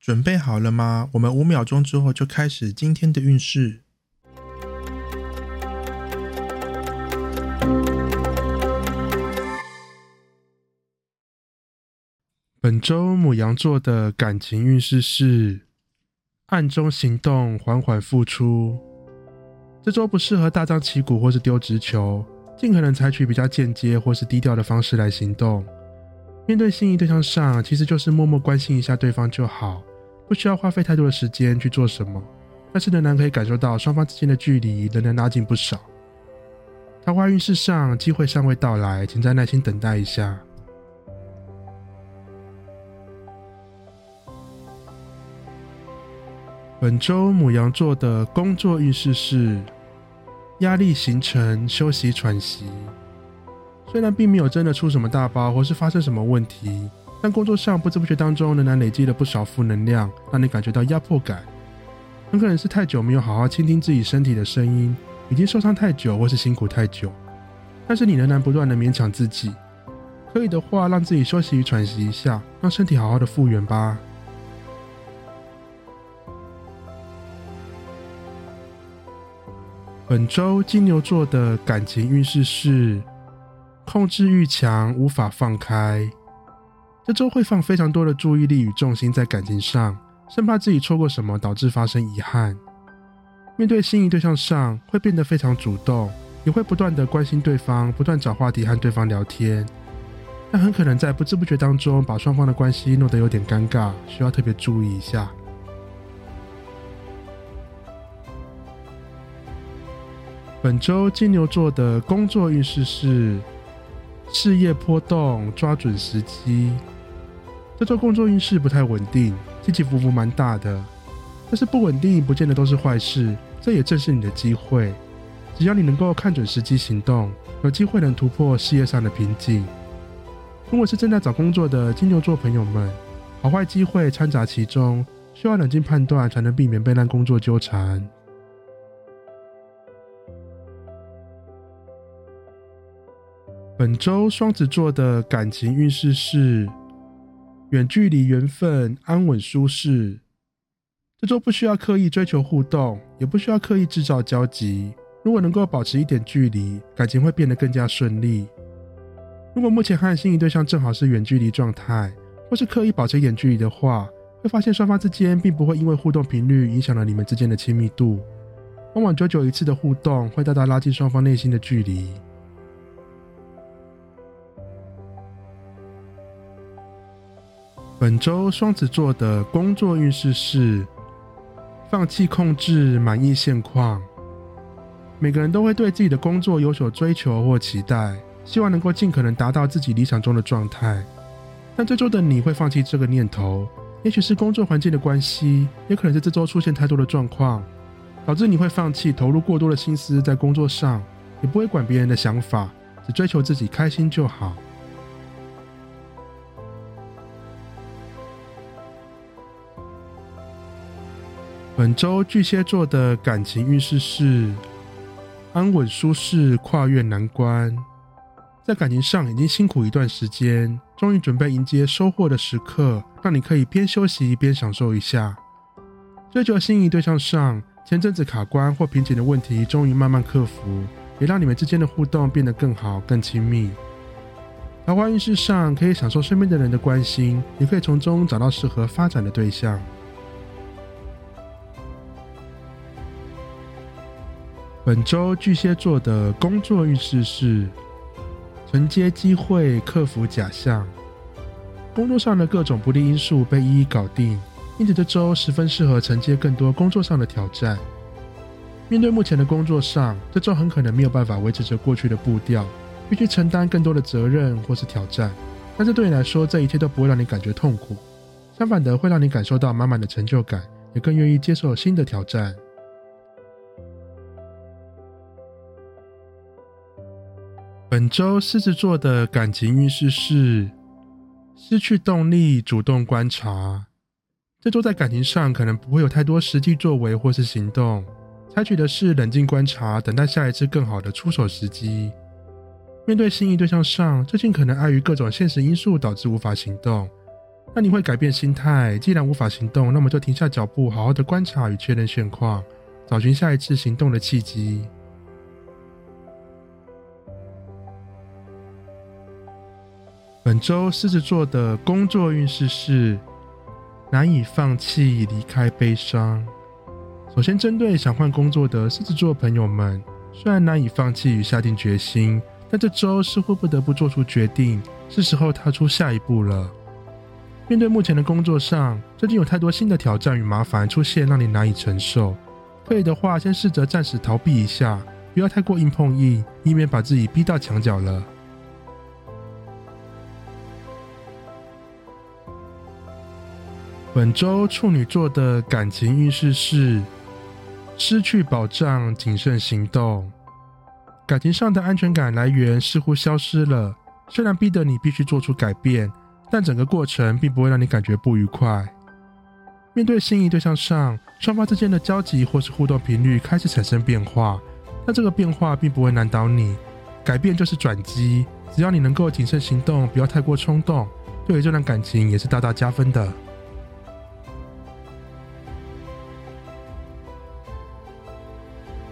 准备好了吗？我们五秒钟之后就开始今天的运势。本周母羊座的感情运势是暗中行动，缓缓付出。这周不适合大张旗鼓或是丢直球。尽可能采取比较间接或是低调的方式来行动。面对心仪对象上，其实就是默默关心一下对方就好，不需要花费太多的时间去做什么。但是仍然可以感受到双方之间的距离仍然拉近不少。桃花运势上，机会尚未到来，请再耐心等待一下。本周母羊座的工作运势是。压力形成，休息喘息。虽然并没有真的出什么大包，或是发生什么问题，但工作上不知不觉当中仍然累积了不少负能量，让你感觉到压迫感。很可能是太久没有好好倾听自己身体的声音，已经受伤太久，或是辛苦太久。但是你仍然不断的勉强自己，可以的话，让自己休息与喘息一下，让身体好好的复原吧。本周金牛座的感情运势是控制欲强，无法放开。这周会放非常多的注意力与重心在感情上，生怕自己错过什么，导致发生遗憾。面对心仪对象上，会变得非常主动，也会不断的关心对方，不断找话题和对方聊天。但很可能在不知不觉当中，把双方的关系弄得有点尴尬，需要特别注意一下。本周金牛座的工作运势是事业波动，抓准时机。这周工作运势不太稳定，起起伏伏蛮大的。但是不稳定不见得都是坏事，这也正是你的机会。只要你能够看准时机行动，有机会能突破事业上的瓶颈。如果是正在找工作的金牛座朋友们，好坏机会掺杂其中，需要冷静判断，才能避免被那工作纠缠。本周双子座的感情运势是远距离缘分安稳舒适。这周不需要刻意追求互动，也不需要刻意制造交集。如果能够保持一点距离，感情会变得更加顺利。如果目前和心仪对象正好是远距离状态，或是刻意保持一点距离的话，会发现双方之间并不会因为互动频率影响了你们之间的亲密度。往往久久一次的互动会大大拉近双方内心的距离。本周双子座的工作运势是放弃控制，满意现况。每个人都会对自己的工作有所追求或期待，希望能够尽可能达到自己理想中的状态。但这周的你会放弃这个念头，也许是工作环境的关系，也可能是这周出现太多的状况，导致你会放弃投入过多的心思在工作上，也不会管别人的想法，只追求自己开心就好。本周巨蟹座的感情运势是安稳舒适，跨越难关。在感情上已经辛苦一段时间，终于准备迎接收获的时刻，让你可以边休息边享受一下。追求心仪对象上，前阵子卡关或瓶颈的问题终于慢慢克服，也让你们之间的互动变得更好、更亲密。桃花运势上，可以享受身边的人的关心，也可以从中找到适合发展的对象。本周巨蟹座的工作运势是承接机会，克服假象。工作上的各种不利因素被一一搞定，因此这周十分适合承接更多工作上的挑战。面对目前的工作上，这周很可能没有办法维持着过去的步调，必须承担更多的责任或是挑战。但是对你来说，这一切都不会让你感觉痛苦，相反的，会让你感受到满满的成就感，也更愿意接受新的挑战。本周狮子座的感情运势是失去动力，主动观察。这周在感情上可能不会有太多实际作为或是行动，采取的是冷静观察，等待下一次更好的出手时机。面对心仪对象上，最近可能碍于各种现实因素导致无法行动，那你会改变心态。既然无法行动，那么就停下脚步，好好的观察与确认现况，找寻下一次行动的契机。本周狮子座的工作运势是难以放弃离开悲伤。首先，针对想换工作的狮子座朋友们，虽然难以放弃与下定决心，但这周似乎不得不做出决定，是时候踏出下一步了。面对目前的工作上，最近有太多新的挑战与麻烦出现，让你难以承受。可以的话，先试着暂时逃避一下，不要太过硬碰硬，以免把自己逼到墙角了。本周处女座的感情运势是失去保障，谨慎行动。感情上的安全感来源似乎消失了，虽然逼得你必须做出改变，但整个过程并不会让你感觉不愉快。面对心仪对象上，双方之间的交集或是互动频率开始产生变化，但这个变化并不会难倒你。改变就是转机，只要你能够谨慎行动，不要太过冲动，对于这段感情也是大大加分的。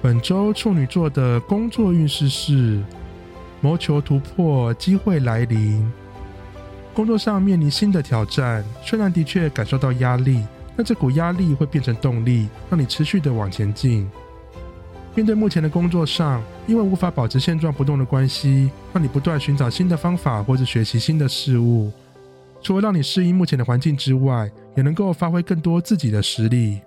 本周处女座的工作运势是谋求突破，机会来临。工作上面临新的挑战，虽然的确感受到压力，但这股压力会变成动力，让你持续的往前进。面对目前的工作上，因为无法保持现状不动的关系，让你不断寻找新的方法或者学习新的事物。除了让你适应目前的环境之外，也能够发挥更多自己的实力。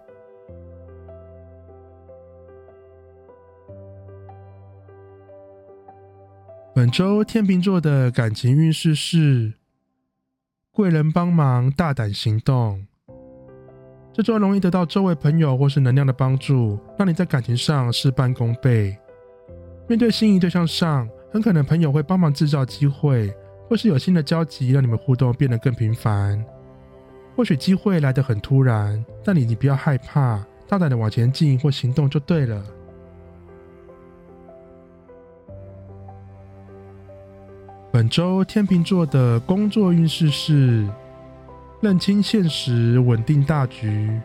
本周天秤座的感情运势是贵人帮忙，大胆行动。这周容易得到周围朋友或是能量的帮助，让你在感情上事半功倍。面对心仪对象上，很可能朋友会帮忙制造机会，或是有新的交集，让你们互动变得更频繁。或许机会来得很突然，但你你不要害怕，大胆的往前进或行动就对了。本周天秤座的工作运势是认清现实，稳定大局。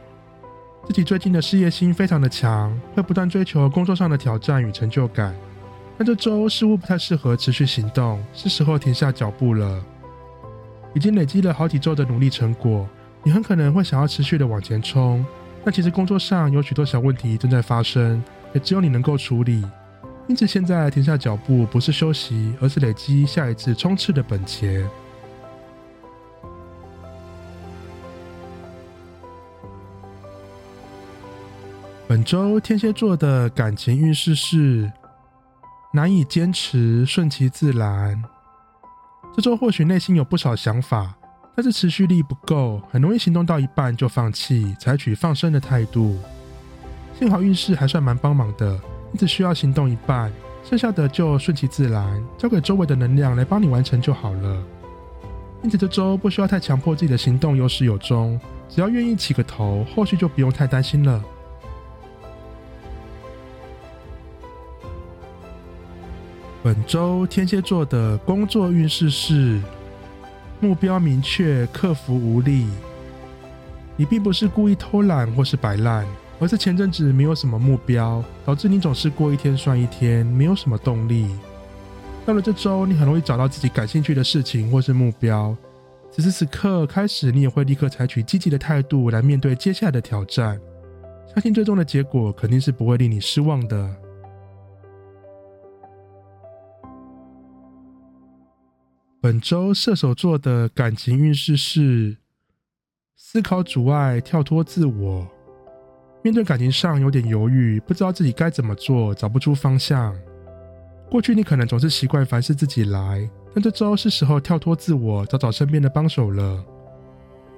自己最近的事业心非常的强，会不断追求工作上的挑战与成就感。但这周似乎不太适合持续行动，是时候停下脚步了。已经累积了好几周的努力成果，你很可能会想要持续的往前冲。但其实工作上有许多小问题正在发生，也只有你能够处理。因此，现在停下脚步不是休息，而是累积下一次冲刺的本钱。本周天蝎座的感情运势是难以坚持，顺其自然。这周或许内心有不少想法，但是持续力不够，很容易行动到一半就放弃，采取放生的态度。幸好运势还算蛮帮忙的。只需要行动一半，剩下的就顺其自然，交给周围的能量来帮你完成就好了。因此这周不需要太强迫自己的行动有始有终，只要愿意起个头，后续就不用太担心了。本周天蝎座的工作运势是目标明确，克服无力。你并不是故意偷懒或是摆烂。而是前阵子没有什么目标，导致你总是过一天算一天，没有什么动力。到了这周，你很容易找到自己感兴趣的事情或是目标。此时此刻开始，你也会立刻采取积极的态度来面对接下来的挑战。相信最终的结果肯定是不会令你失望的。本周射手座的感情运势是思考阻碍，跳脱自我。面对感情上有点犹豫，不知道自己该怎么做，找不出方向。过去你可能总是习惯凡事自己来，但这周是时候跳脱自我，找找身边的帮手了。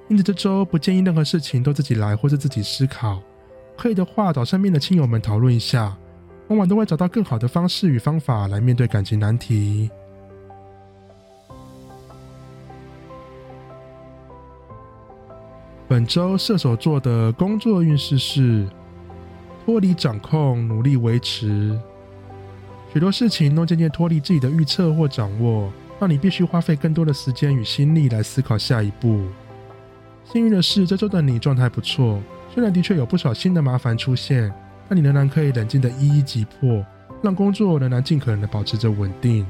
因此这周不建议任何事情都自己来或是自己思考，可以的话找身边的亲友们讨论一下，往往都会找到更好的方式与方法来面对感情难题。本周射手座的工作运势是脱离掌控，努力维持。许多事情都渐渐脱离自己的预测或掌握，让你必须花费更多的时间与心力来思考下一步。幸运的是，这周的你状态不错，虽然的确有不少新的麻烦出现，但你仍然可以冷静的一一击破，让工作仍然尽可能的保持着稳定。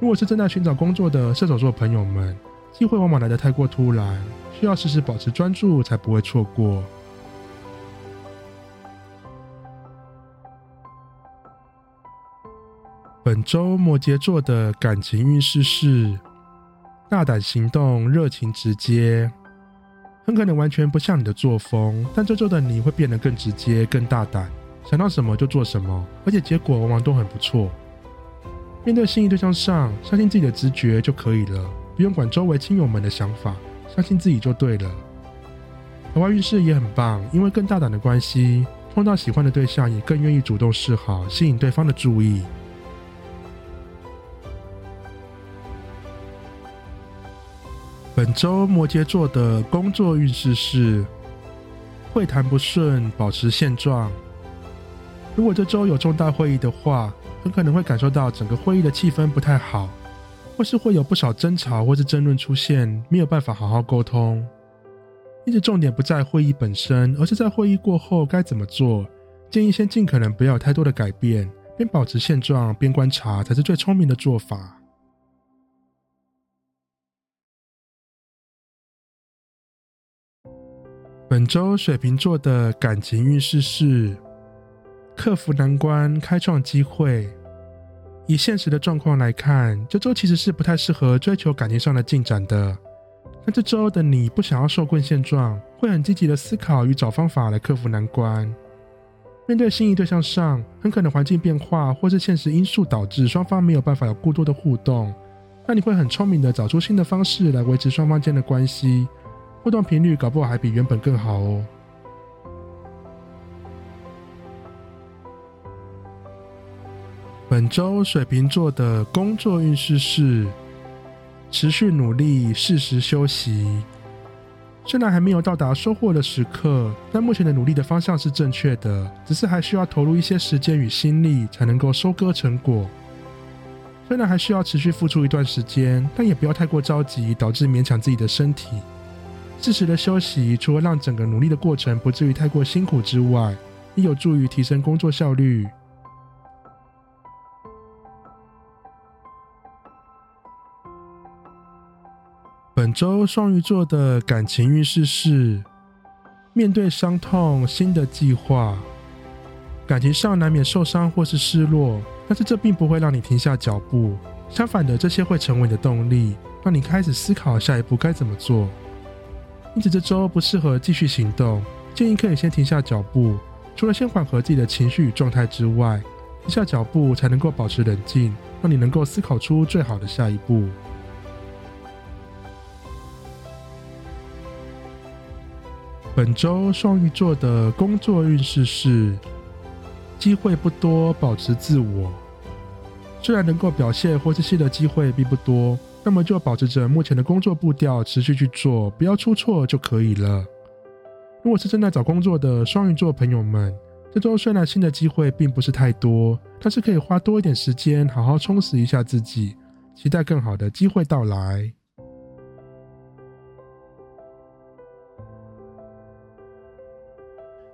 如果是正在寻找工作的射手座朋友们，机会往往来得太过突然，需要时时保持专注，才不会错过。本周摩羯座的感情运势是大胆行动、热情直接，很可能完全不像你的作风，但这周的你会变得更直接、更大胆，想到什么就做什么，而且结果往往都很不错。面对心仪对象上，相信自己的直觉就可以了，不用管周围亲友们的想法，相信自己就对了。桃花运势也很棒，因为更大胆的关系，碰到喜欢的对象也更愿意主动示好，吸引对方的注意。本周摩羯座的工作运势是会谈不顺，保持现状。如果这周有重大会议的话，很可能会感受到整个会议的气氛不太好，或是会有不少争吵或是争论出现，没有办法好好沟通。因此，重点不在会议本身，而是在会议过后该怎么做。建议先尽可能不要有太多的改变，边保持现状边观察，才是最聪明的做法。本周水瓶座的感情运势是克服难关、开创机会。以现实的状况来看，这周其实是不太适合追求感情上的进展的。但这周的你不想要受困现状，会很积极的思考与找方法来克服难关。面对心仪对象上，很可能环境变化或是现实因素导致双方没有办法有过多的互动，那你会很聪明的找出新的方式来维持双方间的关系。互动频率搞不好还比原本更好哦。本周水瓶座的工作运势是持续努力，适时休息。虽然还没有到达收获的时刻，但目前的努力的方向是正确的，只是还需要投入一些时间与心力才能够收割成果。虽然还需要持续付出一段时间，但也不要太过着急，导致勉强自己的身体。适时的休息，除了让整个努力的过程不至于太过辛苦之外，也有助于提升工作效率。本周双鱼座的感情运势是：面对伤痛，新的计划。感情上难免受伤或是失落，但是这并不会让你停下脚步。相反的，这些会成为你的动力，让你开始思考下一步该怎么做。因此这周不适合继续行动，建议可以先停下脚步。除了先缓和自己的情绪与状态之外，停下脚步才能够保持冷静，让你能够思考出最好的下一步。本周双鱼座的工作运势是：机会不多，保持自我。虽然能够表现或是吸的机会并不多。那么就保持着目前的工作步调，持续去做，不要出错就可以了。如果是正在找工作的双鱼座朋友们，这周虽然新的机会并不是太多，但是可以花多一点时间，好好充实一下自己，期待更好的机会到来。